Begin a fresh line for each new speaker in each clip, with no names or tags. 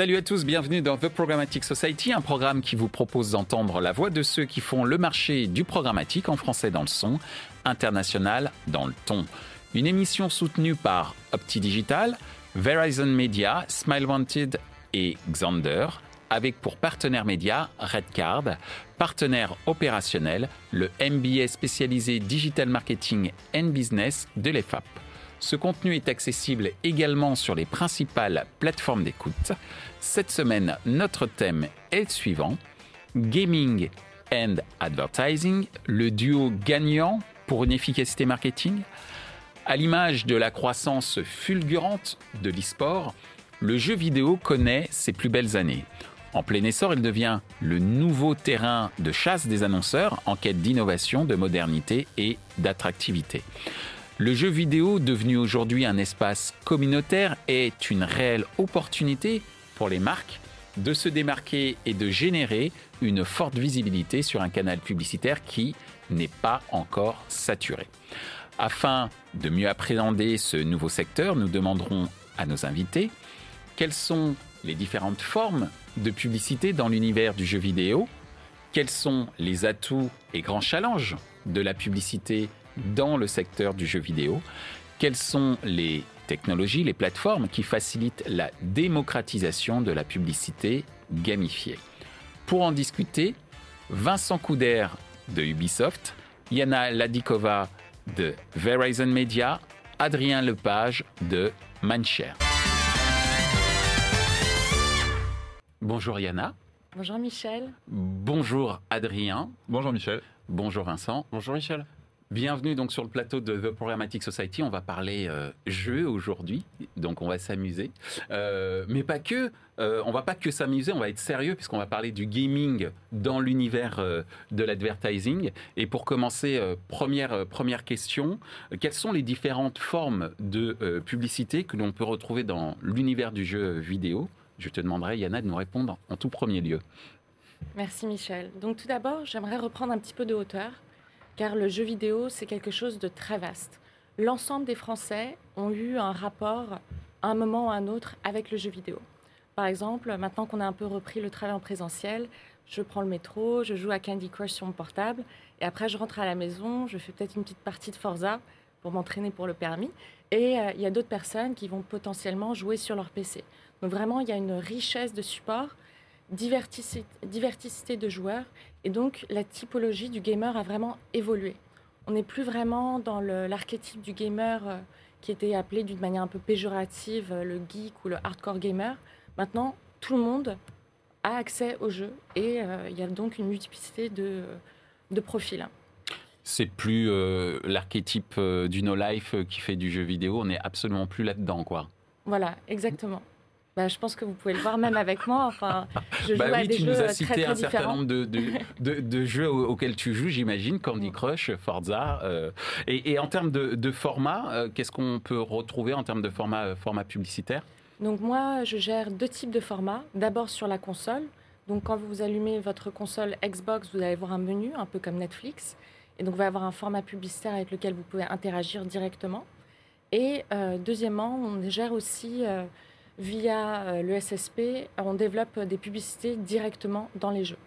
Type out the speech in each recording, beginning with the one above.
Salut à tous, bienvenue dans The Programmatic Society, un programme qui vous propose d'entendre la voix de ceux qui font le marché du programmatique en français dans le son, international dans le ton. Une émission soutenue par OptiDigital, Verizon Media, Smile Wanted et Xander, avec pour partenaire média Redcard, partenaire opérationnel, le MBA spécialisé Digital Marketing and Business de l'EFAP. Ce contenu est accessible également sur les principales plateformes d'écoute. Cette semaine, notre thème est le suivant Gaming and Advertising, le duo gagnant pour une efficacité marketing. À l'image de la croissance fulgurante de l'e-sport, le jeu vidéo connaît ses plus belles années. En plein essor, il devient le nouveau terrain de chasse des annonceurs en quête d'innovation, de modernité et d'attractivité. Le jeu vidéo, devenu aujourd'hui un espace communautaire, est une réelle opportunité les marques de se démarquer et de générer une forte visibilité sur un canal publicitaire qui n'est pas encore saturé. Afin de mieux appréhender ce nouveau secteur, nous demanderons à nos invités quelles sont les différentes formes de publicité dans l'univers du jeu vidéo, quels sont les atouts et grands challenges de la publicité dans le secteur du jeu vidéo Quelles sont les technologies, les plateformes qui facilitent la démocratisation de la publicité gamifiée Pour en discuter, Vincent Couder de Ubisoft, Yana Ladikova de Verizon Media, Adrien Lepage de Mindshare. Bonjour Yana.
Bonjour Michel.
Bonjour Adrien.
Bonjour Michel.
Bonjour Vincent.
Bonjour Michel.
Bienvenue donc sur le plateau de The Programmatic Society. On va parler euh, jeu aujourd'hui, donc on va s'amuser, euh, mais pas que. Euh, on va pas que s'amuser, on va être sérieux puisqu'on va parler du gaming dans l'univers euh, de l'advertising. Et pour commencer, première première question quelles sont les différentes formes de publicité que l'on peut retrouver dans l'univers du jeu vidéo? Je te demanderai, Yana, de nous répondre en tout premier lieu.
Merci Michel. Donc tout d'abord, j'aimerais reprendre un petit peu de hauteur car le jeu vidéo, c'est quelque chose de très vaste. L'ensemble des Français ont eu un rapport à un moment ou à un autre avec le jeu vidéo. Par exemple, maintenant qu'on a un peu repris le travail en présentiel, je prends le métro, je joue à Candy Crush sur mon portable, et après je rentre à la maison, je fais peut-être une petite partie de Forza pour m'entraîner pour le permis, et euh, il y a d'autres personnes qui vont potentiellement jouer sur leur PC. Donc vraiment, il y a une richesse de support, diversité, diversité de joueurs, et donc la typologie du gamer a vraiment évolué. On n'est plus vraiment dans l'archétype du gamer euh, qui était appelé d'une manière un peu péjorative euh, le geek ou le hardcore gamer. Maintenant, tout le monde a accès au jeu et euh, il y a donc une multiplicité de, de profils.
C'est plus l'archétype du no-life qui fait du jeu vidéo, on n'est absolument plus là-dedans, quoi.
Voilà, exactement. Bah, je pense que vous pouvez le voir même avec moi. Enfin, je bah joue à des
tu
jeux
nous as
très,
cité
très
un certain nombre de, de, de- de jeux au- auxquels tu joues, j'imagine, Candy Crush, Forza. euh, et, et en termes de, format, euh, qu'est-ce qu'on peut retrouver en termes de format, euh, format publicitaire?
Donc moi, je gère deux types de formats. D'abord sur la console. Donc quand vous allumez votre console Xbox, vous allez voir un menu, un peu comme Netflix. Et donc vous allez avoir un format publicitaire avec lequel vous pouvez interagir directement. Et euh, deuxièmement, on gère aussi euh, via euh, le SSP, on développe des publicités directement dans les jeux.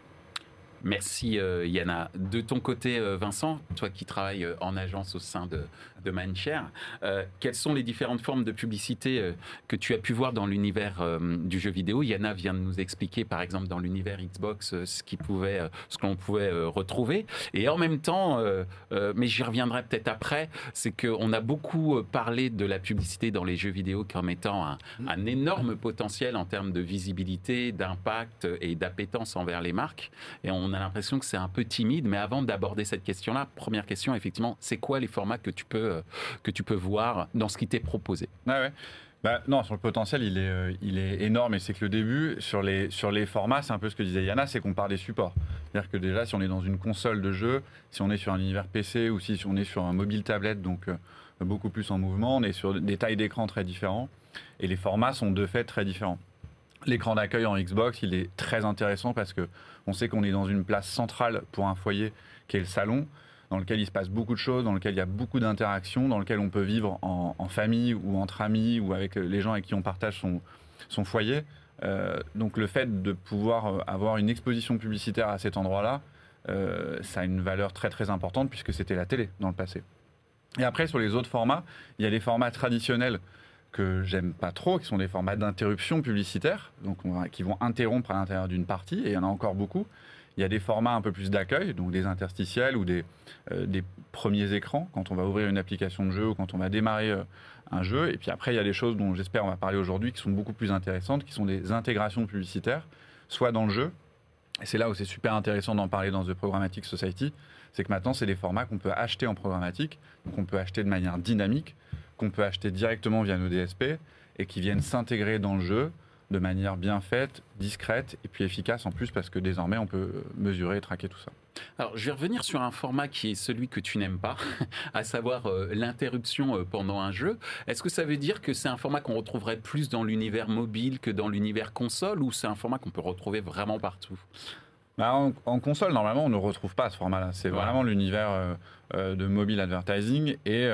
Merci euh, Yana. De ton côté, euh, Vincent, toi qui travailles en agence au sein de, de Mindshare, euh, quelles sont les différentes formes de publicité euh, que tu as pu voir dans l'univers euh, du jeu vidéo? Yana vient de nous expliquer, par exemple, dans l'univers Xbox, ce qui pouvait, ce que l'on pouvait retrouver. Et en même temps, mais j'y reviendrai peut-être après, c'est qu'on a beaucoup parlé de la publicité dans les jeux vidéo comme étant un, un énorme potentiel en termes de visibilité, d'impact et d'appétence envers les marques. Et on a l'impression que c'est un peu timide. Mais avant d'aborder cette question-là, première question, effectivement, c'est quoi les formats que tu peux, euh, que tu peux voir dans ce qui t'est proposé
ouais. Bah, non, sur le potentiel, il est, euh, il est énorme et c'est que le début, sur les, formats, c'est un peu ce que disait Yana, c'est qu'on part des supports. C'est-à-dire que déjà, si on est dans une console de jeu, si on est sur un univers PC ou si on est sur un mobile tablette, donc euh, beaucoup plus en mouvement, on est sur des tailles d'écran très différents et les formats sont de fait très différents. L'écran d'accueil en Xbox, il est très intéressant parce que on sait qu'on est dans une place centrale pour un foyer qui est le salon, dans lequel il se passe beaucoup de choses, dans lequel il y a beaucoup d'interactions, dans lequel on peut vivre en, famille ou entre amis ou avec les gens avec qui on partage son, foyer. donc le fait de pouvoir avoir une exposition publicitaire à cet endroit-là, ça a une valeur très très importante puisque c'était la télé dans le passé. Et après, sur les autres formats, il y a les formats traditionnels que j'aime pas trop, qui sont des formats d'interruption publicitaire, donc qui vont interrompre à l'intérieur d'une partie, et il y en a encore beaucoup. Il y a des formats un peu plus d'accueil, donc des interstitiels ou des, euh, des, premiers écrans, quand on va ouvrir une application de jeu ou quand on va démarrer euh, un jeu. Et puis après, il y a des choses dont j'espère on va parler aujourd'hui qui sont beaucoup plus intéressantes, qui sont des intégrations publicitaires, soit dans le jeu, et c'est là où c'est super intéressant d'en parler dans The Programmatic Society, c'est que maintenant, c'est des formats qu'on peut acheter en programmatique, qu'on peut acheter de manière dynamique, qu'on peut acheter directement via nos DSP et qui viennent s'intégrer dans le jeu de manière bien faite, discrète et puis efficace en plus parce que désormais on peut mesurer et traquer tout ça.
Alors je vais revenir sur un format qui est celui que tu n'aimes pas, à savoir euh, l'interruption euh, pendant un jeu. Est-ce que ça veut dire que c'est un format qu'on retrouverait plus dans l'univers mobile que dans l'univers console ou c'est un format qu'on peut retrouver vraiment partout?
Bah, en, console, normalement, on ne retrouve pas ce format-là. C'est vraiment l'univers euh, de mobile advertising et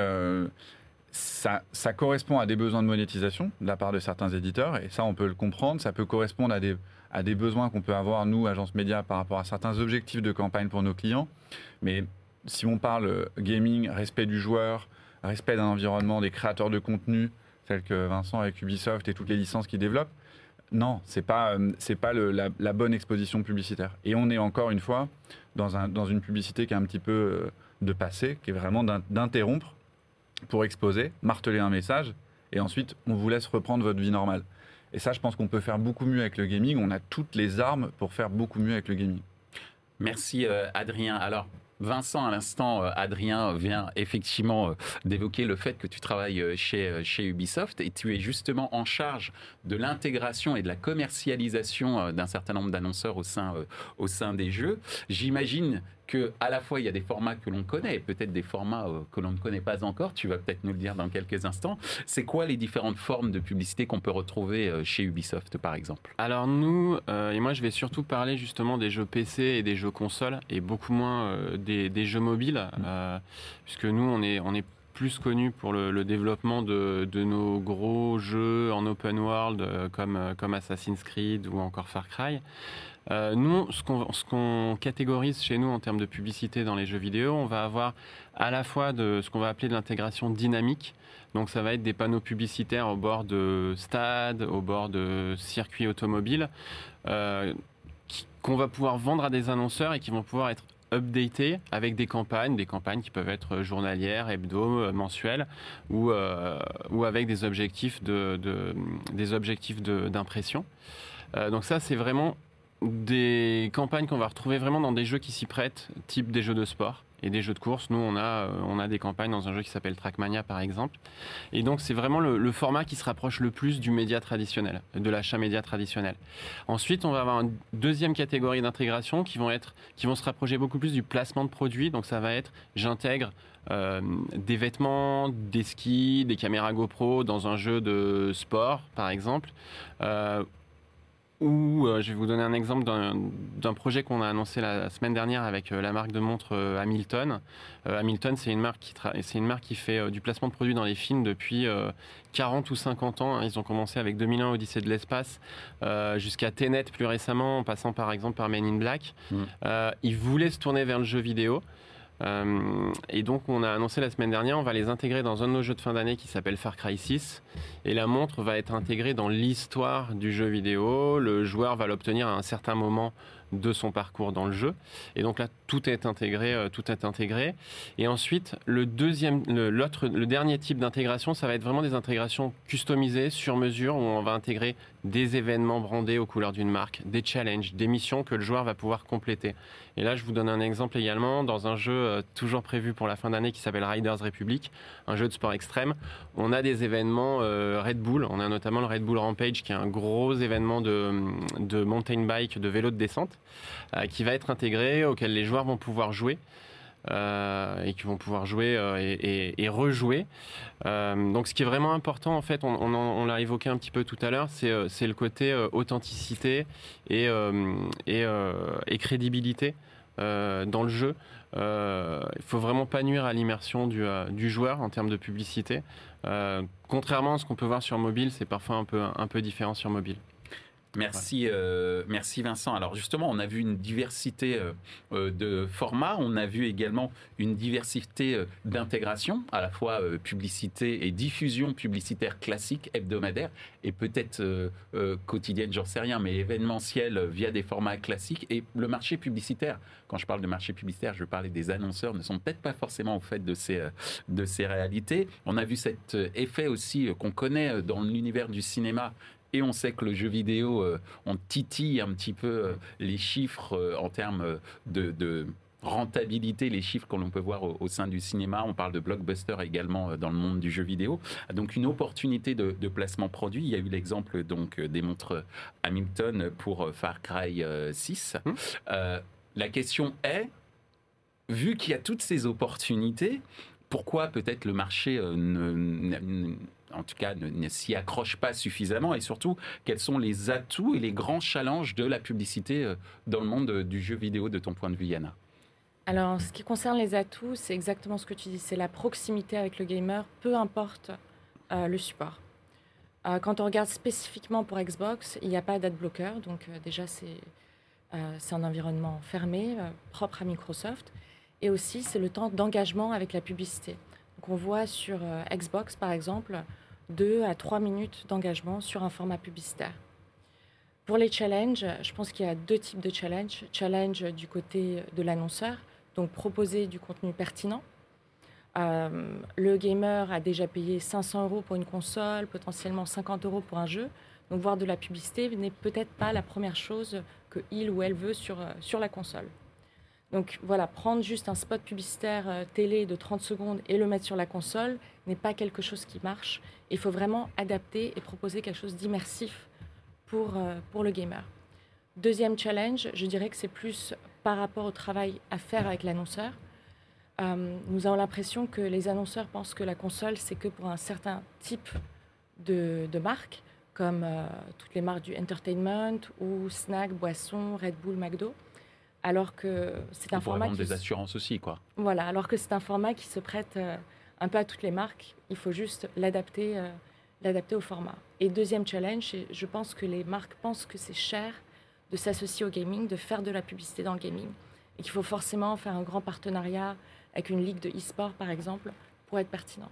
ça, correspond à des besoins de monétisation de la part de certains éditeurs, et ça, on peut le comprendre. Ça peut correspondre à des, besoins qu'on peut avoir, nous, agence média, par rapport à certains objectifs de campagne pour nos clients. Mais si on parle gaming, respect du joueur, respect d'un environnement, des créateurs de contenu, tels que Vincent avec Ubisoft et toutes les licences qu'ils développent, non, c'est pas c'est pas la, bonne exposition publicitaire. Et on est encore une fois dans, dans une publicité qui est un petit peu euh, de passé, qui est vraiment d'interrompre pour exposer, marteler un message, et ensuite on vous laisse reprendre votre vie normale. Et ça, je pense qu'on peut faire beaucoup mieux avec le gaming. On a toutes les armes pour faire beaucoup mieux avec le gaming.
Merci euh, Adrien. Alors, Vincent, à l'instant, euh, Adrien vient effectivement euh, d'évoquer le fait que tu travailles chez, chez Ubisoft et tu es justement en charge de l'intégration et de la commercialisation d'un certain nombre d'annonceurs au au sein des jeux. J'imagine que à la fois il y a des formats que l'on connaît et peut-être des formats euh, que l'on ne connaît pas encore. Tu vas peut-être nous le dire dans quelques instants. C'est quoi les différentes formes de publicité qu'on peut retrouver euh, chez Ubisoft, par exemple?
Alors nous, euh, et moi je vais surtout parler justement des jeux PC et des jeux consoles et beaucoup moins des, jeux mobiles, mmh. puisque nous on est on est plus connu pour le, développement de, de, nos gros jeux en open world comme, comme Assassin's Creed ou encore Far Cry. Euh, nous, ce qu'on catégorise chez nous en termes de publicité dans les jeux vidéo, on va avoir à la fois de ce qu'on va appeler de l'intégration dynamique. Donc ça va être des panneaux publicitaires au bord de stades, au bord de circuits automobiles, euh, qu'on va pouvoir vendre à des annonceurs et qui vont pouvoir être updatés avec des campagnes, des campagnes qui peuvent être journalières, hebdo, euh, mensuelles, ou, avec des objectifs de, des objectifs d'impression. donc ça, c'est vraiment des campagnes qu'on va retrouver vraiment dans des jeux qui s'y prêtent, type des jeux de sport et des jeux de course. Nous, on a, euh, on a des campagnes dans un jeu qui s'appelle Trackmania, par exemple. Et donc, c'est vraiment le, format qui se rapproche le plus du média traditionnel, de l'achat média traditionnel. Ensuite, on va avoir une deuxième catégorie d'intégration qui vont être, qui vont se rapprocher beaucoup plus du placement de produits. Donc, ça va être, j'intègre euh, des vêtements, des skis, des caméras GoPro dans un jeu de sport, par exemple, euh, ou euh, je vais vous donner un exemple d'un projet qu'on a annoncé la, semaine dernière avec euh, la marque de montre euh, Hamilton. Hamilton, c'est une marque qui c'est une marque qui fait du placement de produits dans les films depuis 40 ou 50 ans. Ils ont commencé avec 2001 Odyssée de l'espace jusqu'à Tenet plus récemment, en passant par exemple par Men in Black. Mm. ils voulaient se tourner vers le jeu vidéo. Euh, et donc, on a annoncé la semaine dernière, on va les intégrer dans un de nos jeux de fin d'année qui s'appelle Far Cry 6. Et la montre va être intégrée dans l'histoire du jeu vidéo. Le joueur va l'obtenir à un certain moment de son parcours dans le jeu. Et donc là, tout est intégré, euh, tout est intégré. Et ensuite, le deuxième, l'autre, le, dernier type d'intégration, ça va être vraiment des intégrations customisées, sur mesure, où on va intégrer des événements brandés aux couleurs d'une marque, des challenges, des missions que le joueur va pouvoir compléter. Et là, je vous donne un exemple également dans un jeu euh, toujours prévu pour la fin d'année qui s'appelle Riders Republic, un jeu de sport extrême. On a des événements euh, Red Bull. On a notamment le Red Bull Rampage, qui est un gros événement de, de mountain bike, de vélo de descente, qui va être intégré, auquel les joueurs vont pouvoir jouer. et qui vont pouvoir jouer et, rejouer. donc, ce qui est vraiment important, en fait, on, l'a évoqué un petit peu tout à l'heure, c'est le côté authenticité et, crédibilité euh, dans le jeu. Euh, il faut vraiment pas nuire à l'immersion du, euh, du, joueur en termes de publicité. contrairement à ce qu'on peut voir sur mobile, c'est parfois un peu, un peu différent sur mobile.
Merci, euh, merci Vincent. Alors justement, on a vu une diversité euh, euh, de formats, on a vu également une diversité d'intégration, à la fois publicité et diffusion publicitaire classique, hebdomadaire, et peut-être quotidienne, j'en sais rien, mais événementielle via des formats classiques. Et le marché publicitaire, quand je parle de marché publicitaire, je parlais des annonceurs, ne sont peut-être pas forcément au fait de ces, de ces réalités. On a vu cet effet aussi qu'on connaît dans l'univers du cinéma et on sait que le jeu vidéo, euh, on titille un petit peu euh, les chiffres euh, en termes de, rentabilité, les chiffres que l'on peut voir au, sein du cinéma. On parle de blockbuster également dans le monde du jeu vidéo. Donc une opportunité de, placement produit. Il y a eu l'exemple donc des montres Hamilton pour Far Cry 6. Hum. la question est, vu qu'il y a toutes ces opportunités, pourquoi peut-être le marché ne en tout cas, ne, s'y accroche pas suffisamment Et surtout, quels sont les atouts et les grands challenges de la publicité euh, dans le monde euh, du jeu vidéo de ton point de vue, Yana?
Alors, en ce qui concerne les atouts, c'est exactement ce que tu dis. C'est la proximité avec le gamer, peu importe euh, le support. quand on regarde spécifiquement pour Xbox, il n'y a pas d'adblocker. Donc, déjà, c'est c'est un environnement fermé, propre à Microsoft. Et aussi, c'est le temps d'engagement avec la publicité. Donc, on voit sur Xbox, par exemple, 2 à 3 minutes d'engagement sur un format publicitaire. Pour les challenges, je pense qu'il y a deux types de challenges. Challenge du côté de l'annonceur, donc proposer du contenu pertinent. Euh, le gamer a déjà payé 500 euros pour une console, potentiellement 50 euros pour un jeu. Donc voir de la publicité n'est peut-être pas la première chose que il ou elle veut sur, euh, sur la console. Donc voilà, prendre juste un spot publicitaire euh, télé de 30 secondes et le mettre sur la console n'est pas quelque chose qui marche. Il faut vraiment adapter et proposer quelque chose d'immersif pour, euh, le gamer. Deuxième challenge, je dirais que c'est plus par rapport au travail à faire avec l'annonceur. Euh, nous avons l'impression que les annonceurs pensent que la console, c'est que pour un certain type de, de marque, comme toutes les marques du entertainment ou snack, boisson, Red Bull, McDo alors que c'est un format
qui des assurances aussi quoi.
Voilà, alors que c'est un format qui se prête euh, un peu à toutes les marques. Il faut juste l'adapter, euh, l'adapter au format. Et deuxième challenge, je pense que les marques pensent que c'est cher de s'associer au gaming, de faire de la publicité dans le gaming, et qu'il faut forcément faire un grand partenariat avec une ligue de e-sport par exemple pour être pertinent.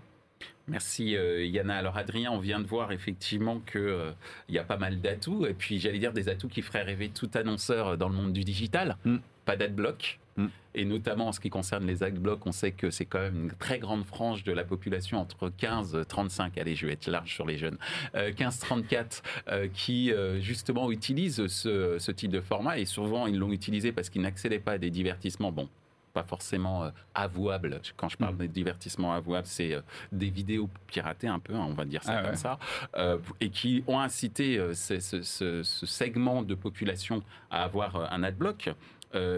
Merci euh, Yana. Alors Adrien, on vient de voir effectivement qu'il euh, y a pas mal d'atouts, et puis j'allais dire des atouts qui feraient rêver tout annonceur dans le monde du digital. Mm. Pas d'adblock. Mm. Et notamment en ce qui concerne les adblocks, on sait que c'est quand même une très grande frange de la population entre 15 et 35, allez je vais être large sur les jeunes, 15-34 euh, qui justement utilisent ce, ce, type de format et souvent ils l'ont utilisé parce qu'ils n'accédaient pas à des divertissements. Bon, pas forcément euh, avouable. Quand je parle mm. de divertissement avouable, c'est euh, des vidéos piratées un peu, hein, on va dire ça ah comme ça, euh, et qui ont incité ce, segment de population à avoir un adblock.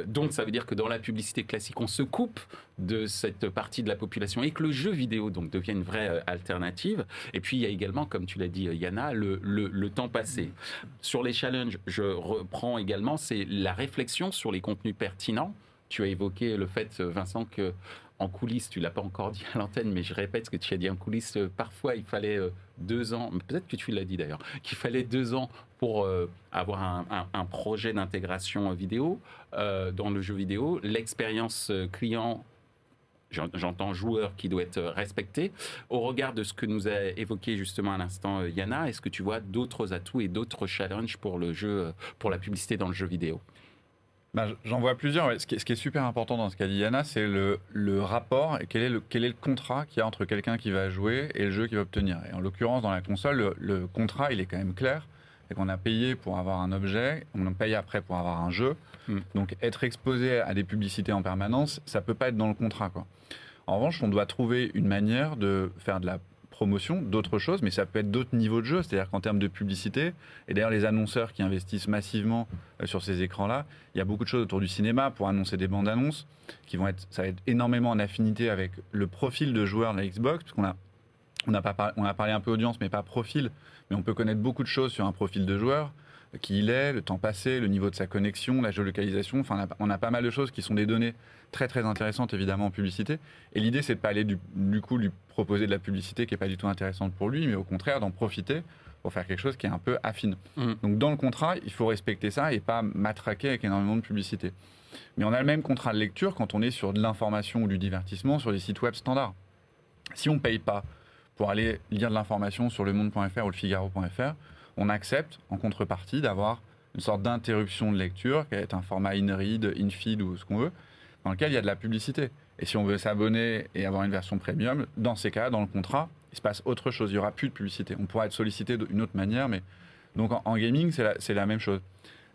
donc ça veut dire que dans la publicité classique, on se coupe de cette partie de la population et que le jeu vidéo donc devient une vraie alternative. Et puis il y a également, comme tu l'as dit Yana, le, le, temps passé. Sur les challenges, je reprends également, c'est la réflexion sur les contenus pertinents tu as évoqué le fait, Vincent, que en coulisses, tu l'as pas encore dit à l'antenne, mais je répète ce que tu as dit en coulisses. Euh, parfois, il fallait euh, deux ans, peut-être que tu l'as dit d'ailleurs, qu'il fallait deux ans pour euh, avoir un, projet d'intégration vidéo dans le jeu vidéo. L'expérience client j'entends joueur qui doit être respecté. Au regard de ce que nous a évoqué justement à l'instant Yana, est-ce que tu vois d'autres atouts et d'autres challenges pour le jeu, pour la publicité dans le jeu vidéo?
Bah, j'en vois plusieurs. Ce, qui est, super important dans ce qu'a dit Yana, c'est le, rapport et quel est le, quel est le contrat qu'il y a entre quelqu'un qui va jouer et le jeu qu'il va obtenir. Et en l'occurrence, dans la console, le, contrat, il est quand même clair. C'est qu'on a payé pour avoir un objet, on en paye après pour avoir un jeu. Hmm. Donc être exposé à des publicités en permanence, ça peut pas être dans le contrat. Quoi. En revanche, on doit trouver une manière de faire de la promotion, d'autres choses, mais ça peut être d'autres niveaux de jeu. C'est-à-dire qu'en termes de publicité, et d'ailleurs les annonceurs qui investissent massivement euh, sur ces écrans-là, il y a beaucoup de choses autour du cinéma pour annoncer des bandes annonces qui vont être, ça va être énormément en affinité avec le profil de joueur de la Xbox, parce qu'on a, on a, on a parlé un peu audience, mais pas profil, mais on peut connaître beaucoup de choses sur un profil de joueur qui il est, le temps passé, le niveau de sa connexion, la géolocalisation. Enfin, on a, pas mal de choses qui sont des données très très intéressantes évidemment en publicité. Et l'idée, c'est de pas aller du, coup lui proposer de la publicité qui est pas du tout intéressante pour lui, mais au contraire d'en profiter pour faire quelque chose qui est un peu affine.
Mm.
Donc dans le contrat, il faut respecter ça et pas matraquer avec énormément de publicité. Mais on a le même contrat de lecture quand on est sur de l'information ou du divertissement sur des sites web standards. Si on ne paye pas pour aller lire de l'information sur le monde.fr ou le figaro.fr, on accepte en contrepartie d'avoir une sorte d'interruption de lecture, qui est un format in-read, in-feed ou ce qu'on veut, dans lequel il y a de la publicité. Et si on veut s'abonner et avoir une version premium, dans ces cas, dans le contrat, il se passe autre chose. Il n'y aura plus de publicité. On pourra être sollicité d'une autre manière, mais donc en, gaming, c'est la, la même chose.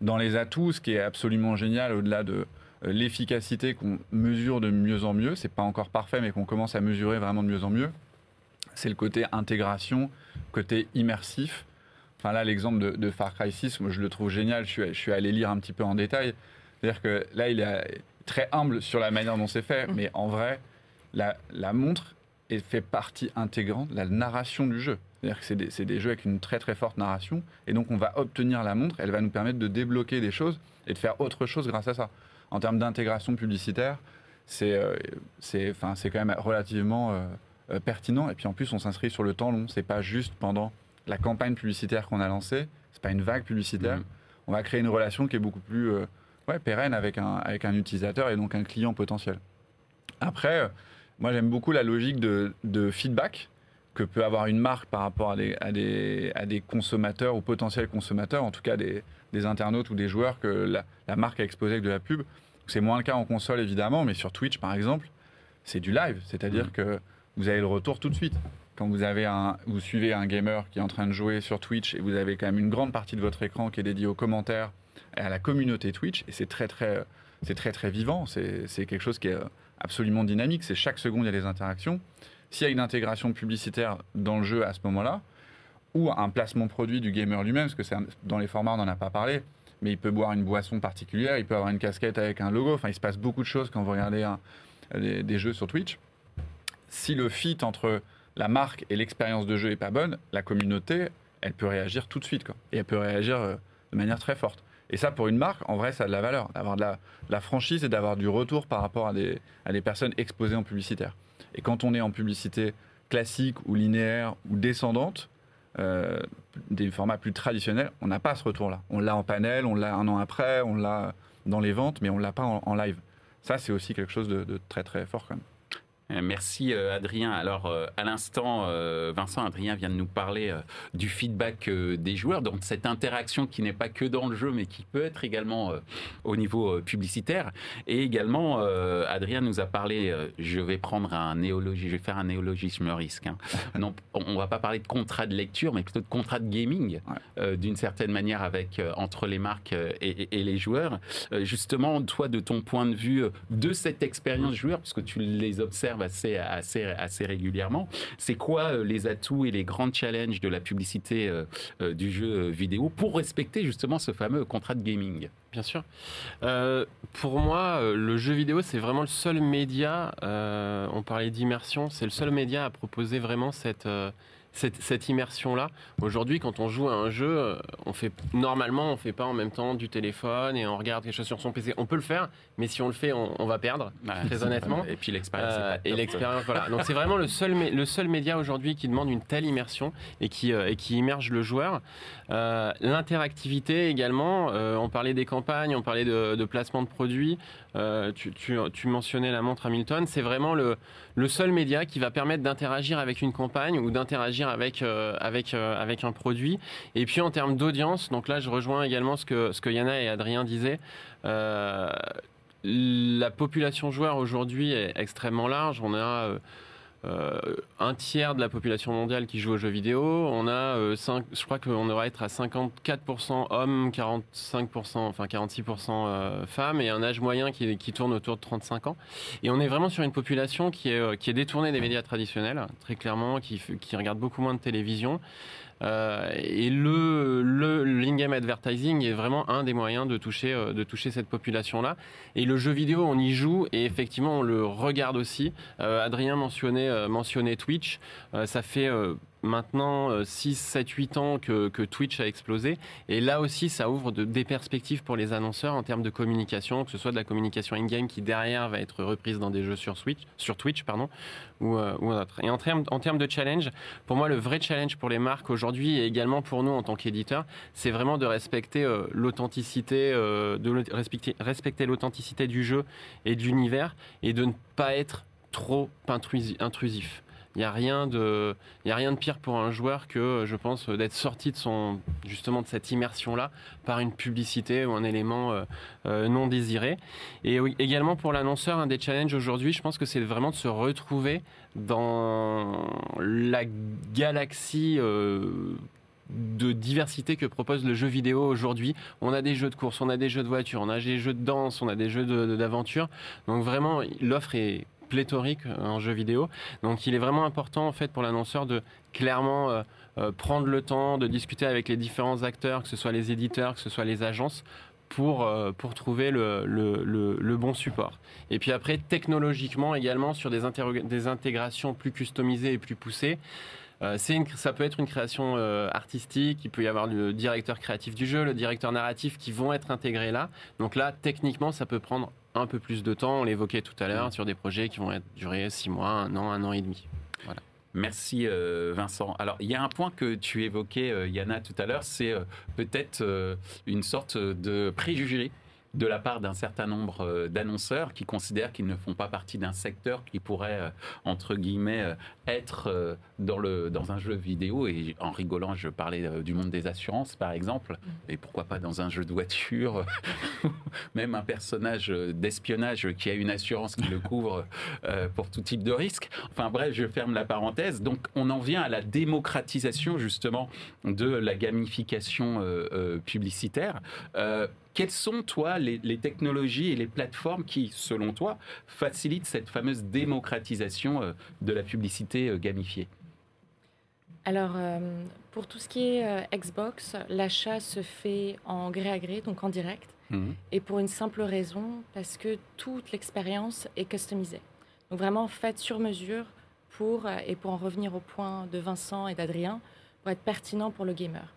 Dans les atouts, ce qui est absolument génial, au-delà de euh, l'efficacité qu'on mesure de mieux en mieux, c'est pas encore parfait, mais qu'on commence à mesurer vraiment de mieux en mieux, c'est le côté intégration, côté immersif. Enfin là, l'exemple de, Far Cry 6, moi je le trouve génial. Je suis, allé lire un petit peu en détail. C'est-à-dire que là, il est très humble sur la manière dont c'est fait, mais en vrai, la, montre fait partie intégrante de la narration du jeu. C'est-à-dire que c'est des, jeux avec une très très forte narration, et donc on va obtenir la montre, elle va nous permettre de débloquer des choses et de faire autre chose grâce à ça. En termes d'intégration publicitaire, c'est euh, quand même relativement euh, euh, pertinent, et puis en plus on s'inscrit sur le temps long, c'est pas juste pendant la campagne publicitaire qu'on a lancée, c'est pas une vague publicitaire,
Mhm.
on va créer une relation qui est beaucoup plus euh, ouais, pérenne avec un, avec un utilisateur et donc un client potentiel. Après, euh, moi j'aime beaucoup la logique de, de feedback que peut avoir une marque par rapport à des, à des, à des consommateurs ou potentiels consommateurs, en tout cas des, des internautes ou des joueurs que la, la marque a exposé avec de la pub. C'est moins le cas en console évidemment, mais sur Twitch par exemple, c'est du live, c'est-à-dire
Mhm.
que vous avez le retour tout de suite. Quand vous, avez un, vous suivez un gamer qui est en train de jouer sur Twitch et vous avez quand même une grande partie de votre écran qui est dédiée aux commentaires et à la communauté Twitch, et c'est très très, c'est très très vivant, c'est quelque chose qui est absolument dynamique, c'est chaque seconde il y a des interactions. S'il y a une intégration publicitaire dans le jeu à ce moment-là, ou un placement produit du gamer lui-même, parce que un- dans les formats on n'en a pas parlé, mais il peut boire une boisson particulière, il peut avoir une casquette avec un logo, enfin il se passe beaucoup de choses quand vous regardez des jeux sur Twitch. Si le fit entre la marque et l'expérience de jeu est pas bonne, la communauté, elle peut réagir tout de suite, quoi. et elle peut réagir euh, de manière très forte. Et ça, pour une marque, en vrai, ça a de la valeur, d'avoir de la, franchise et d'avoir du retour par rapport à des, personnes exposées en publicitaire. Et quand on est en publicité classique ou linéaire ou descendante, euh, des formats plus traditionnels, on n'a pas ce retour-là. On l'a en panel, on l'a un an après, on l'a dans les ventes, mais on l'a pas en, en live. Ça, c'est aussi quelque chose de, de très très fort quand même.
Euh, Merci euh, Adrien. Alors euh, à l'instant, Vincent Adrien vient de nous parler du feedback des joueurs, donc cette interaction qui n'est pas que dans le jeu, mais qui peut être également au niveau publicitaire. Et également, Adrien nous a parlé. je vais prendre un néologisme, je vais faire un néologisme risque. hein. non, on on va pas parler de contrat de lecture, mais plutôt de contrat de gaming,
Ouais.
d'une certaine manière avec entre les marques et, et- les joueurs. Justement, toi, de ton point de vue de cette expérience joueur, puisque tu les observes assez, assez, assez régulièrement, c'est quoi euh, les atouts et les grands challenges de la publicité euh, euh, du jeu vidéo pour respecter justement ce fameux contrat de gaming?
Bien sûr. Pour moi, le jeu vidéo, c'est vraiment le seul média, on parlait d'immersion, c'est le seul média à proposer vraiment cette, cette, cette immersion-là. Aujourd'hui, quand on joue à un jeu, euh, on fait, normalement, on fait pas en même temps du téléphone et on regarde quelque chose sur son PC. On peut le faire, mais si on le fait, on, on va perdre. Très honnêtement.
Et puis l'expérience.
Euh, et l'expérience, voilà. Donc c'est vraiment le seul, le seul média aujourd'hui qui demande une telle immersion et qui, euh, et qui immerge le joueur. Euh, L'interactivité également, on parlait des campagnes, on parlait de, de placement de produits, tu, tu- tu mentionnais la montre Hamilton, c'est vraiment le, le seul média qui va permettre d'interagir avec une campagne ou d'interagir avec, euh, avec, euh, avec un produit. Et puis en termes d'audience, donc là je rejoins également ce que, ce que Yana et Adrien disaient. Euh, la population joueur aujourd'hui est extrêmement large. On a euh, un tiers de la population mondiale qui joue aux jeux vidéo. On a, euh, je crois qu'on devrait être à 54% hommes, 45%, enfin 46% euh, femmes, et un âge moyen qui, tourne autour de 35 ans. Et on est vraiment sur une population qui est, détournée des médias traditionnels, très clairement, qui regarde beaucoup moins de télévision. Euh, et le, le l'in-game advertising est vraiment un des moyens de toucher, euh, de toucher cette population-là. Et le jeu vidéo, on y joue et effectivement, on le regarde aussi. Euh, Adrien mentionnait, mentionnait Twitch. Ça fait maintenant 6, 7, 8 ans que, Twitch a explosé. Et là aussi, ça ouvre des perspectives pour les annonceurs en termes de communication, que ce soit de la communication in-game qui derrière va être reprise dans des jeux sur, Switch, sur Twitch pardon, ou, euh, autre. Et en termes, de challenge, pour moi, le vrai challenge pour les marques aujourd'hui et également pour nous en tant qu'éditeurs, c'est vraiment de respecter euh, l'authenticité, euh, de respecter l'authenticité du jeu et de l'univers et de ne pas être trop intrusif. Il n'y a rien de, de pire pour un joueur que, je pense, d'être sorti de son, justement, de cette immersion-là par une publicité ou un élément euh, euh, non désiré. Et également pour l'annonceur, un des challenges aujourd'hui, je pense que c'est vraiment de se retrouver dans la galaxie. Euh, de diversité que propose le jeu vidéo aujourd'hui. On a des jeux de course, on a des jeux de voiture, on a des jeux de danse, on a des jeux d'aventure. Donc vraiment, l'offre est pléthorique euh, en jeu vidéo. Donc il est vraiment important en fait pour l'annonceur de clairement euh, euh, prendre le temps de discuter avec les différents acteurs, que ce soit les éditeurs, que ce soit les agences, pour, pour trouver le, le, bon support. Et puis après, technologiquement également, sur des, des intégrations plus customisées et plus poussées, une, ça peut être une création artistique, il peut y avoir le directeur créatif du jeu, le directeur narratif qui vont être intégrés là. Donc là, techniquement, ça peut prendre un peu plus de temps. On l'évoquait tout à l'heure mm. sur des projets qui vont être, durer six mois, un an, un an et demi. Voilà.
Merci euh, Vincent. Alors il y a un point que tu évoquais, euh, Yana, tout à l'heure, c'est euh, peut-être une sorte de préjugé de la part d'un certain nombre euh, d'annonceurs qui considèrent qu'ils ne font pas partie d'un secteur qui pourrait, euh, entre guillemets, euh, être dans, le, dans un jeu vidéo. Et en rigolant, je parlais du monde des assurances, par exemple. Mm. Et pourquoi pas dans un jeu de voiture Même un personnage d'espionnage qui a une assurance qui le couvre pour tout type de risque. Enfin bref, je ferme la parenthèse. Donc on en vient à la démocratisation, justement, de la gamification publicitaire quelles sont, toi, les, technologies et les plateformes qui, selon toi, facilitent cette fameuse démocratisation euh, de la publicité euh, gamifiée?
Alors, euh, pour tout ce qui est Xbox, l'achat se fait en gré à gré, donc en direct, mmh. et pour une simple raison, parce que toute l'expérience est customisée. Donc vraiment faite sur mesure pour, et pour en revenir au point de Vincent et d'Adrien, pour être pertinent pour le gamer.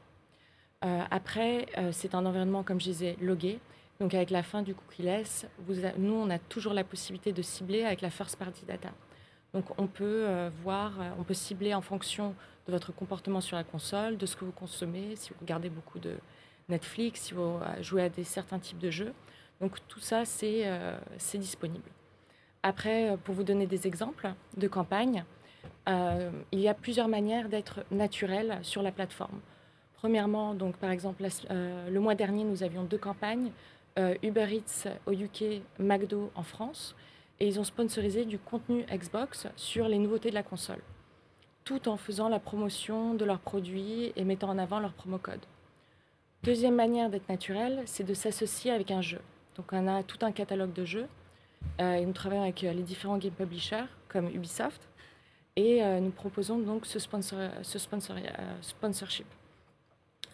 Euh, après, euh, c'est un environnement, comme je disais, logué. Donc avec la fin du cookie-less, nous, on a toujours la possibilité de cibler avec la first party data. Donc on peut euh, voir, on peut cibler en fonction de votre comportement sur la console, de ce que vous consommez, si vous regardez beaucoup de Netflix, si vous jouez à certains types de jeux. Donc tout ça, c'est disponible. Après, pour vous donner des exemples de campagne, il y a plusieurs manières d'être naturel sur la plateforme. Premièrement, donc, par exemple, euh, le mois dernier, nous avions deux campagnes, euh, Uber Eats au UK, McDo en France, et ils ont sponsorisé du contenu Xbox sur les nouveautés de la console, tout en faisant la promotion de leurs produits et mettant en avant leur promo code. Deuxième manière d'être naturel, c'est de s'associer avec un jeu. Donc on a tout un catalogue de jeux, euh, et nous travaillons avec les différents game publishers comme Ubisoft, et nous proposons donc ce, sponsor, ce sponsorship.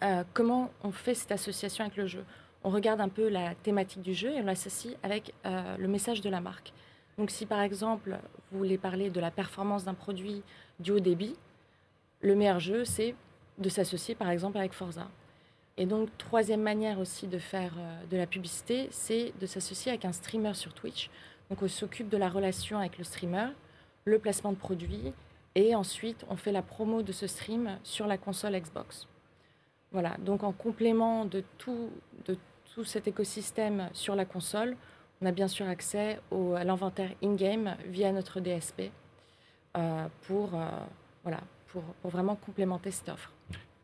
Euh, comment on fait cette association avec le jeu? On regarde un peu la thématique du jeu et on l'associe avec euh, le message de la marque. Donc si par exemple vous voulez parler de la performance d'un produit du haut débit, le meilleur jeu c'est de s'associer par exemple avec Forza. Et donc troisième manière aussi de faire euh, de la publicité, c'est de s'associer avec un streamer sur Twitch. Donc on s'occupe de la relation avec le streamer, le placement de produits et ensuite on fait la promo de ce stream sur la console Xbox. Voilà, donc en complément de tout, de tout cet écosystème sur la console, on a bien sûr accès à l'inventaire in-game via notre DSP euh, pour, euh, pour, vraiment complémenter cette offre.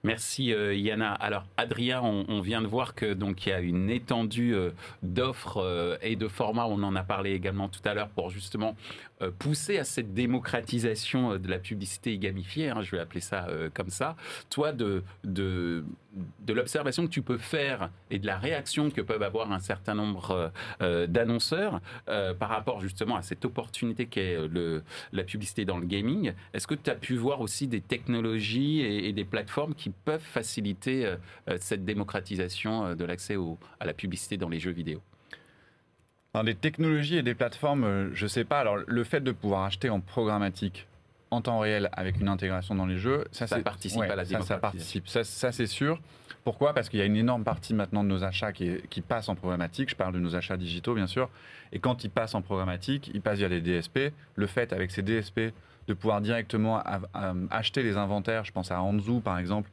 Merci euh, Yana. Alors Adrien, on, vient de voir que donc il y a une étendue d'offres et de formats. On en a parlé également tout à l'heure pour justement pousser à cette démocratisation de la publicité gamifiée. Hein, je vais appeler ça comme ça. Toi, de de, l'observation que tu peux faire et de la réaction que peuvent avoir un certain nombre d'annonceurs par rapport justement à cette opportunité qu'est la publicité dans le gaming. Est-ce que tu as pu voir aussi des technologies et, des plateformes qui peuvent faciliter euh, euh, cette démocratisation euh, de l'accès à la publicité dans les jeux vidéo?
Dans des technologies et des plateformes, je ne sais pas. Alors, le fait de pouvoir acheter en programmatique en temps réel avec une intégration dans les jeux, ça,
Ça participe à la
ça, participe. Ça, ça, c'est sûr. Pourquoi? Parce qu'il y a une énorme partie maintenant de nos achats qui, est- qui passe en programmatique. Je parle de nos achats digitaux, bien sûr. Et quand ils passent en programmatique, ils passent via les DSP. Le fait, avec ces DSP, de pouvoir directement euh, acheter les inventaires, je pense à Anzu par exemple,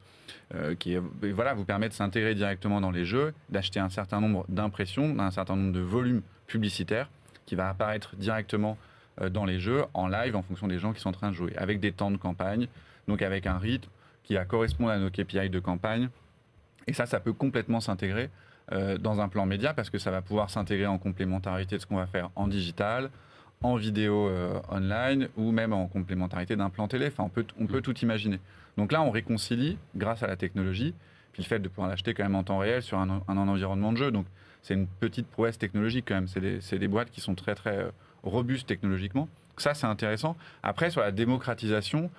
euh, qui est- voilà, vous permet de s'intégrer directement dans les jeux, d'acheter un certain nombre d'impressions, un certain nombre de volumes publicitaires qui va apparaître directement euh, dans les jeux en live en fonction des gens qui sont en train de jouer, avec des temps de campagne, donc avec un rythme qui va correspondre à nos KPI de campagne. Et ça, ça peut complètement s'intégrer euh, dans un plan média parce que ça va pouvoir s'intégrer en complémentarité de ce qu'on va faire en digital, en vidéo euh, online ou même en complémentarité d'un plan télé. Enfin, on peut, on peut tout imaginer. Donc là, on réconcilie grâce à la technologie, puis le fait de pouvoir l'acheter quand même en temps réel sur un, un environnement de jeu. Donc c'est une petite prouesse technologique quand même. C'est des, boîtes qui sont très très euh, robustes technologiquement. Ça, c'est intéressant. Après, sur la démocratisation,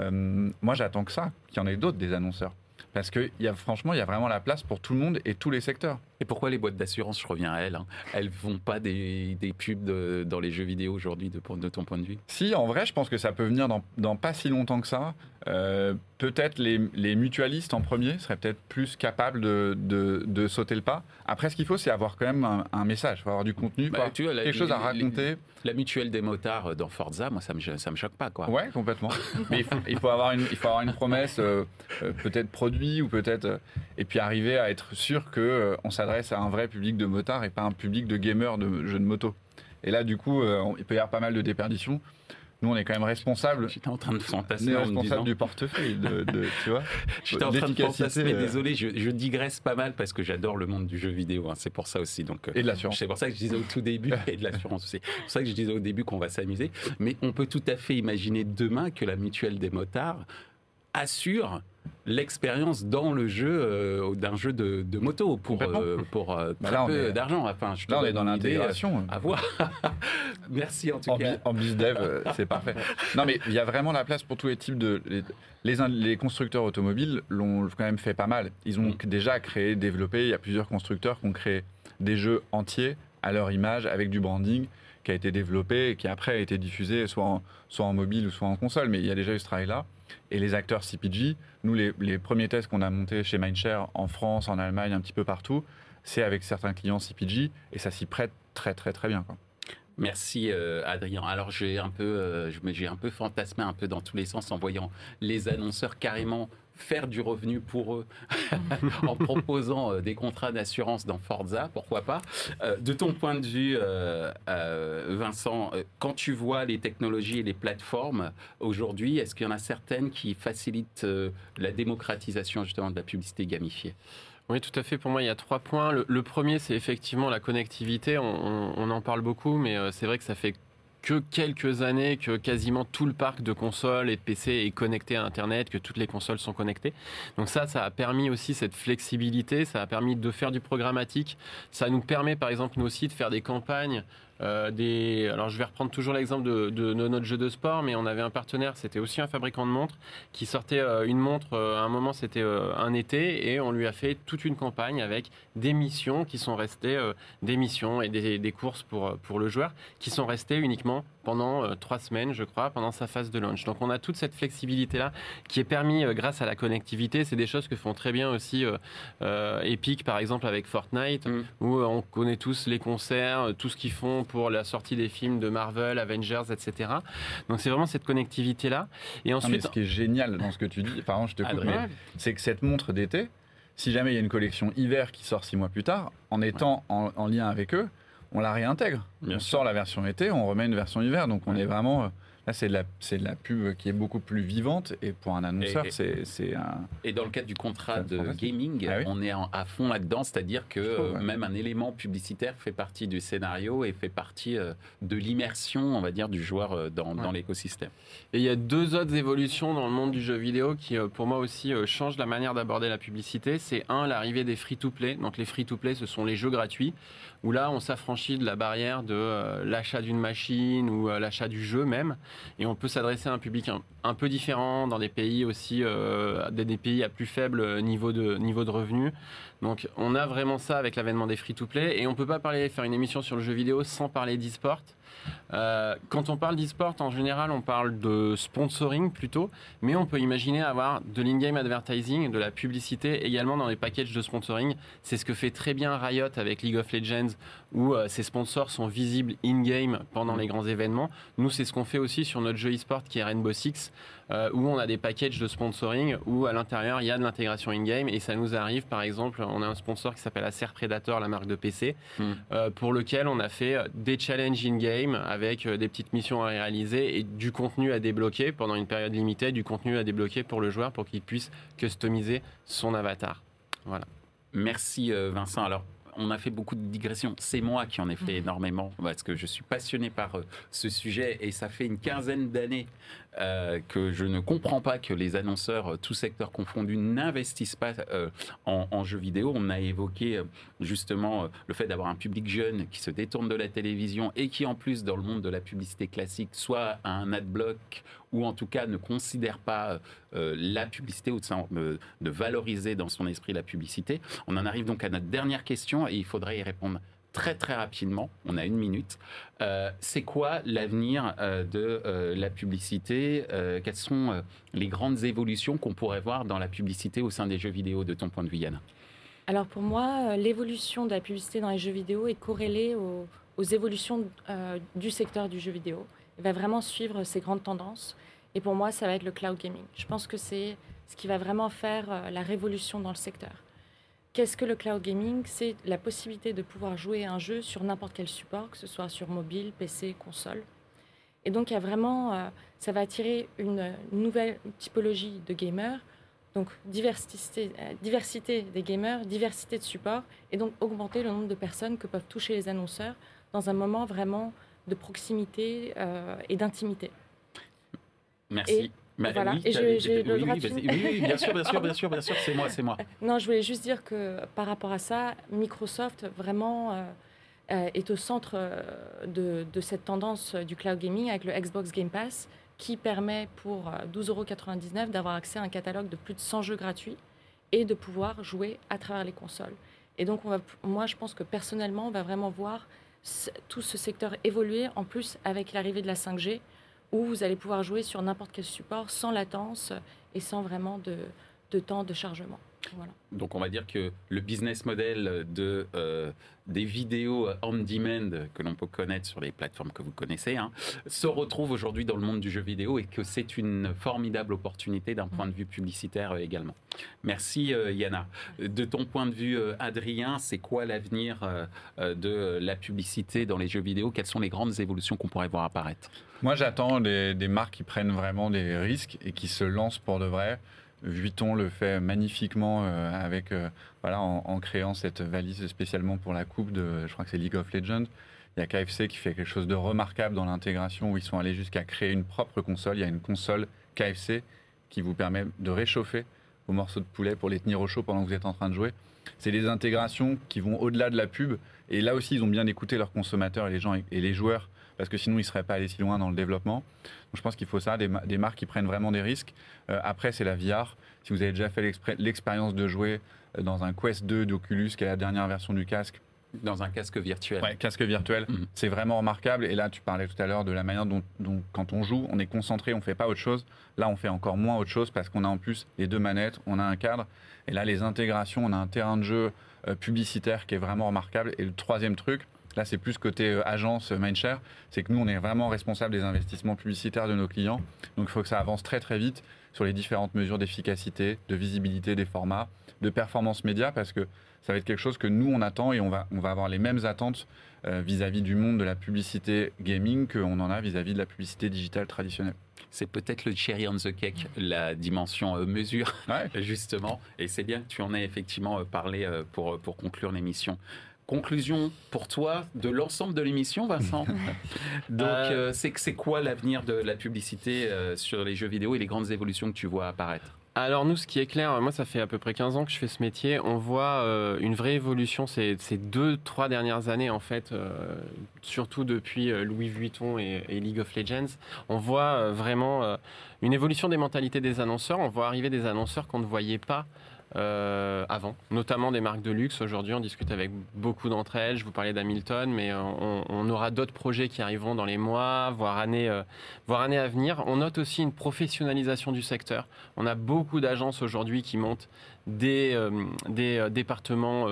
euh, moi j'attends que ça, qu'il y en ait d'autres des annonceurs. Parce que y a, franchement, il y a vraiment la place pour tout le monde et tous les secteurs.
Et pourquoi les boîtes d'assurance, je reviens à elles, hein, elles font pas des, des pubs de- dans les jeux vidéo aujourd'hui, de, de ton point de vue?
Si, en vrai, je pense que ça peut venir dans, dans pas si longtemps que ça. Euh, peut-être les, les mutualistes en premier seraient peut-être plus capables de, de, de sauter le pas. Après, ce qu'il faut, c'est avoir quand même un, un message. Faut avoir du contenu,
Bah, tu vois, la-
quelque chose à raconter.
La mutuelle des motards dans Forza, moi, ça me, ça me choque pas, quoi.
Ouais, complètement. Mais il faut, il faut avoir une, il faut avoir une promesse, euh, euh, peut-être produit ou peut-être, euh, et puis arriver à être sûr que euh, on s'adresse à un vrai public de motards et pas un public de gamers de jeux de moto. Et là, du coup, euh, on- il peut y avoir pas mal de déperditions. Nous, on est quand même responsable.
J'étais en train de
On
fantasmer
est
en me
responsable du portefeuille, de, de- tu vois.
J'étais en train de fantasmer,
euh,
désolé, je, je digresse pas mal parce que j'adore le monde du jeu vidéo, hein, c'est pour ça aussi. Donc, euh,
Et de l'assurance.
C'est pour ça que je disais au tout début, et de l'assurance aussi. C'est pour ça que je disais au début qu'on va s'amuser. Mais on peut tout à fait imaginer demain que la mutuelle des motards assure l'expérience dans le jeu euh, d'un jeu de, de moto pour, euh, pour euh,
Bah
très
là,
peu
est-
d'argent. Enfin, je
Là, on est dans l'intégration.
euh, À voir. Merci en tout
En,
cas.
en bizdev, c'est parfait. Non, mais il y a vraiment la place pour tous les types de. Les, les, constructeurs automobiles l'ont quand même fait pas mal. Ils ont
Mm.
déjà créé, développé. Il y a plusieurs constructeurs qui ont créé des jeux entiers à leur image avec du branding qui a été développé et qui après a été diffusé soit en, soit en mobile ou soit en console. Mais il y a déjà eu ce travail-là. Et les acteurs CPG, nous, les, premiers tests qu'on a montés chez Mindshare en France, en Allemagne, un petit peu partout, c'est avec certains clients CPG et ça s'y prête très, très, très bien.
Merci euh, Adrien. Alors j'ai un peu, euh, j'ai un peu fantasmé un peu dans tous les sens en voyant les annonceurs carrément faire du revenu pour eux en proposant euh, des contrats d'assurance dans Forza, pourquoi pas. Euh, de ton point de vue, euh, Vincent, quand tu vois les technologies et les plateformes aujourd'hui, est-ce qu'il y en a certaines qui facilitent la démocratisation justement de la publicité gamifiée?
Oui, tout à fait. Pour moi, il y a trois points. Le, premier, c'est effectivement la connectivité. On, en parle beaucoup, mais c'est vrai que ça fait que quelques années que quasiment tout le parc de consoles et de PC est connecté à Internet, que toutes les consoles sont connectées. Donc ça, ça a permis aussi cette flexibilité, ça a permis de faire du programmatique. Ça nous permet, par exemple, nous aussi, de faire des campagnes. Euh, des... Alors je vais reprendre toujours l'exemple de, de- de notre jeu de sport, mais on avait un partenaire, c'était aussi un fabricant de montres, qui sortait euh, une montre, euh, à un moment c'était un été, et on lui a fait toute une campagne avec des missions qui sont restées, des missions et des, des courses pour, pour le joueur, qui sont restées uniquement pendant trois semaines, je crois, pendant sa phase de launch. Donc on a toute cette flexibilité-là qui est permis euh, grâce à la connectivité. C'est des choses que font très bien aussi Epic, par exemple, avec Fortnite,
Mm.
où on connaît tous les concerts, tout ce qu'ils font pour la sortie des films de Marvel, Avengers, etc. Donc c'est vraiment cette connectivité-là. Et
Non, mais
ensuite...
ce qui est génial dans ce que tu dis, pardon, je te coupe,
Adrien.
mais c'est que cette montre d'été, si jamais il y a une collection hiver qui sort six mois plus tard, en étant en, en lien avec eux, on la réintègre.
Bien
on
sûr.
sort la version été, on remet une version hiver. Donc on
Ouais.
est vraiment. Là, c'est de, la, c'est de la pub qui est beaucoup plus vivante. Et pour un annonceur,
Et- et-
c'est, c'est un.
Et dans le cadre du contrat de gaming,
Ah oui.
on est en- à fond là-dedans, c'est-à-dire que
Je trouve, ouais.
même un élément publicitaire fait partie du scénario et fait partie euh, de l'immersion, on va dire, du joueur euh, dans, dans l'écosystème.
Et il y a deux autres évolutions dans le monde du jeu vidéo qui, euh, pour moi aussi, euh, changent la manière d'aborder la publicité. C'est un, l'arrivée des free-to-play. Donc les free-to-play, ce sont les jeux gratuits, où là, on s'affranchit de la barrière de euh, l'achat d'une machine ou euh, l'achat du jeu même, et on peut s'adresser à un public un, peu différent dans des pays aussi, euh, des, pays à plus faible niveau de niveau de revenus. Donc on a vraiment ça avec l'avènement des free-to-play, et on peut pas parler faire une émission sur le jeu vidéo sans parler d'e-sport. Euh, quand on parle d'e-sport, en général, on parle de sponsoring plutôt, mais on peut imaginer avoir de l'in-game advertising, de la publicité également dans les packages de sponsoring. C'est ce que fait très bien Riot avec League of Legends, où euh, ses sponsors sont visibles in-game pendant les grands événements. Nous, c'est ce qu'on fait aussi sur notre jeu e-sport qui est Rainbow Six, euh, où on a des packages de sponsoring, où à l'intérieur, il y a de l'intégration in-game, et ça nous arrive, par exemple, on a un sponsor qui s'appelle Acer Predator, la marque de PC,
Hmm.
euh, pour lequel on a fait des challenges in-game avec euh, des petites missions à réaliser et du contenu à débloquer pendant une période limitée, du contenu à débloquer pour le joueur pour qu'il puisse customiser son avatar. Voilà.
Merci euh, Vincent. Alors, on a fait beaucoup de digressions. C'est moi qui en ai fait énormément parce que je suis passionné par euh, ce sujet et ça fait une quinzaine d'années euh, que je ne comprends pas que les annonceurs, euh, tous secteurs confondus, n'investissent pas en, jeux vidéo. On a évoqué justement le fait d'avoir un public jeune qui se détourne de la télévision et qui en plus dans le monde de la publicité classique soit a un adblock ou en tout cas ne considère pas euh, la publicité ou de, euh, de valoriser dans son esprit la publicité. On en arrive donc à notre dernière question et il faudrait y répondre très très rapidement. On a une minute. Euh, c'est quoi l'avenir euh, de euh, la publicité Euh, Quelles sont euh, les grandes évolutions qu'on pourrait voir dans la publicité au sein des jeux vidéo de ton point de vue, Yann?
Alors pour moi, euh, l'évolution de la publicité dans les jeux vidéo est corrélée aux, évolutions euh, du secteur du jeu vidéo. Va vraiment suivre ces grandes tendances. Et pour moi, ça va être le cloud gaming. Je pense que c'est ce qui va vraiment faire euh, la révolution dans le secteur. Qu'est-ce que le cloud gaming? C'est la possibilité de pouvoir jouer un jeu sur n'importe quel support, que ce soit sur mobile, PC, console. Et donc, il y a vraiment, euh, ça va attirer une nouvelle typologie de gamers. Donc, diversité, euh, diversité des gamers, diversité de supports, et donc augmenter le nombre de personnes que peuvent toucher les annonceurs dans un moment vraiment de proximité euh, et d'intimité.
Merci.
Et
Bah,
voilà.
oui,
Et je- j'ai le droit
oui,
de
bien sûr, bien sûr, bien sûr, bien sûr, c'est moi, c'est moi.
Non, je voulais juste dire que par rapport à ça, Microsoft vraiment euh, euh, est au centre de, de cette tendance du cloud gaming avec le Xbox Game Pass qui permet pour euh, 12,99 euros d'avoir accès à un catalogue de plus de 100 jeux gratuits et de pouvoir jouer à travers les consoles. Et donc, on va, moi, je pense que personnellement, on va vraiment voir tout ce secteur évoluer, en plus avec l'arrivée de la 5G, où vous allez pouvoir jouer sur n'importe quel support sans latence et sans vraiment de, de temps de chargement. Voilà.
Donc on va dire que le business model de, euh, des vidéos on demand que l'on peut connaître sur les plateformes que vous connaissez hein, se retrouve aujourd'hui dans le monde du jeu vidéo et que c'est une formidable opportunité d'un point de vue publicitaire euh, également. Merci euh, Yana. De ton point de vue euh, Adrien, c'est quoi l'avenir euh, euh, de la publicité dans les jeux vidéo? Quelles sont les grandes évolutions qu'on pourrait voir apparaître?
Moi, j'attends des, des marques qui prennent vraiment des risques et qui se lancent pour de vrai. Vuitton le fait magnifiquement euh, avec, euh, voilà, en, créant cette valise spécialement pour la coupe de, je crois que c'est League of Legends. Il y a KFC qui fait quelque chose de remarquable dans l'intégration où ils sont allés jusqu'à créer une propre console. Il y a une console KFC qui vous permet de réchauffer vos morceaux de poulet pour les tenir au chaud pendant que vous êtes en train de jouer. C'est des intégrations qui vont au-delà de la pub. Et là aussi, ils ont bien écouté leurs consommateurs et les gens et les joueurs parce que sinon, ils ne seraient pas allés si loin dans le développement. Donc, je pense qu'il faut ça, des, ma- des marques qui prennent vraiment des risques. Euh, après, c'est la VR. Si vous avez déjà fait l'expérience de jouer euh, dans un Quest 2 d'Oculus, qui est la dernière version du casque,
dans un casque virtuel
Ouais, casque virtuel,
Mhm.
c'est vraiment remarquable. Et là, tu parlais tout à l'heure de la manière dont, dont, quand on joue, on est concentré, on fait pas autre chose. Là, on fait encore moins autre chose parce qu'on a en plus les deux manettes, on a un cadre. Et là, les intégrations, on a un terrain de jeu euh, publicitaire qui est vraiment remarquable. Et le troisième truc, là, c'est plus côté euh, agence euh, Mindshare, c'est que nous, on est vraiment responsable des investissements publicitaires de nos clients. Donc, il faut que ça avance très très vite sur les différentes mesures d'efficacité, de visibilité des formats, de performance média, parce que ça va être quelque chose que nous, on attend et on va, on va avoir les mêmes attentes euh, vis-à-vis du monde de la publicité gaming qu'on en a vis-à-vis de la publicité digitale traditionnelle.
C'est peut-être le cherry on the cake, la dimension mesure
Ouais.
Justement, et c'est bien que tu en aies effectivement parlé pour, pour conclure l'émission. Conclusion pour toi de l'ensemble de l'émission, Vincent? Donc,
Euh,
euh, c'est c'est quoi l'avenir de la publicité euh, sur les jeux vidéo et les grandes évolutions que tu vois apparaître?
Alors nous, ce qui est clair, moi ça fait à peu près 15 ans que je fais ce métier, on voit euh, une vraie évolution ces, ces deux, trois dernières années en fait, euh, surtout depuis euh, Louis Vuitton et, et League of Legends. On voit euh, vraiment euh, une évolution des mentalités des annonceurs, on voit arriver des annonceurs qu'on ne voyait pas euh, avant, notamment des marques de luxe. Aujourd'hui, on discute avec beaucoup d'entre elles. Je vous parlais d'Hamilton, mais on, on aura d'autres projets qui arriveront dans les mois, voire années, voire années à venir. On note aussi une professionnalisation du secteur. On a beaucoup d'agences aujourd'hui qui montent des, euh, euh, départements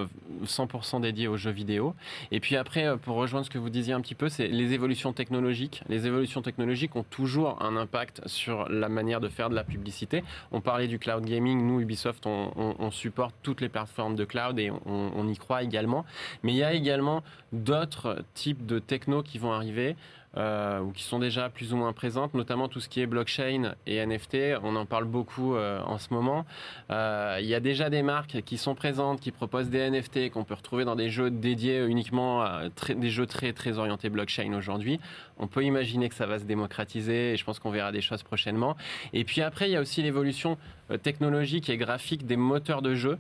100% euh, dédiés aux jeux vidéo. Et puis après, pour rejoindre ce que vous disiez un petit peu, c'est les évolutions technologiques. Les évolutions technologiques ont toujours un impact sur la manière de faire de la publicité. On parlait du cloud gaming. Nous, Ubisoft, on, supporte toutes les plateformes de cloud et on, on y croit également. Mais il y a également d'autres types de techno qui vont arriver. Euh, ou qui sont déjà plus ou moins présentes, notamment tout ce qui est blockchain et NFT. On en parle beaucoup euh, en ce moment. Euh, il y a déjà des marques qui sont présentes, qui proposent des NFT qu'on peut retrouver dans des jeux dédiés uniquement à des jeux très très orientés blockchain aujourd'hui. On peut imaginer que ça va se démocratiser et je pense qu'on verra des choses prochainement. Et puis après, il y a aussi l'évolution technologique et graphique des moteurs de jeu.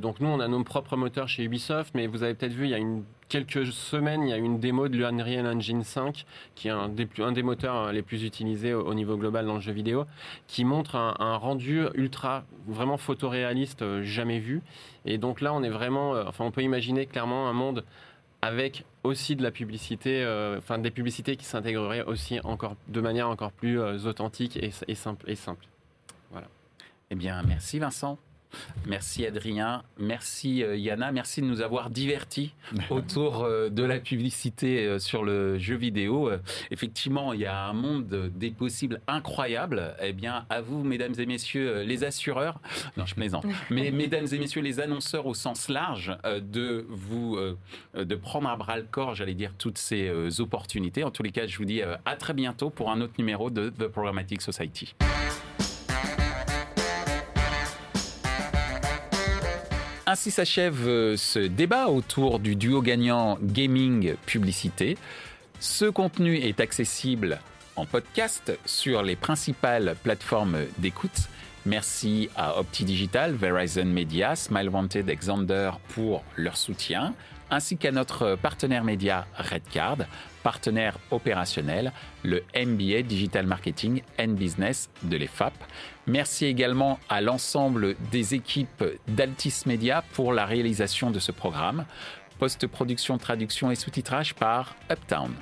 donc nous, on a nos propres moteurs chez Ubisoft, mais vous avez peut-être vu, il y a une quelques semaines, il y a une démo de l'Unreal Engine 5, qui est un des, moteurs hein, les plus utilisés au, niveau global dans le jeu vidéo, qui montre un, rendu ultra, vraiment photoréaliste, euh, jamais vu. Et donc là, on est vraiment, euh, enfin, on peut imaginer clairement un monde avec aussi de la publicité, euh, enfin des publicités qui s'intégreraient aussi encore de manière encore plus authentique et, simple et simple.
Eh bien, merci Vincent. Merci Adrien, merci euh, Yana, merci de nous avoir divertis autour euh, de la publicité euh, sur le jeu vidéo. Effectivement, il y a un monde des possibles incroyables. Eh bien, à vous, mesdames et messieurs les assureurs, non, je plaisante, mais mesdames et messieurs les annonceurs au sens large, de vous, de prendre à bras le corps, j'allais dire, toutes ces opportunités. En tous les cas, je vous dis à très bientôt pour un autre numéro de The Programmatic Society. Ainsi s'achève euh, ce débat autour du duo gagnant gaming-publicité. Ce contenu est accessible en podcast sur les principales plateformes d'écoute. Merci à Opti Digital, Verizon Media, Smile Wanted et Xander pour leur soutien, ainsi qu'à notre partenaire média Redcard, partenaire opérationnel, le MBA Digital Marketing and Business de l'EFAP. Merci également à l'ensemble des équipes d'Altis Media pour la réalisation de ce programme. Post-production, traduction et sous-titrage par Uptown.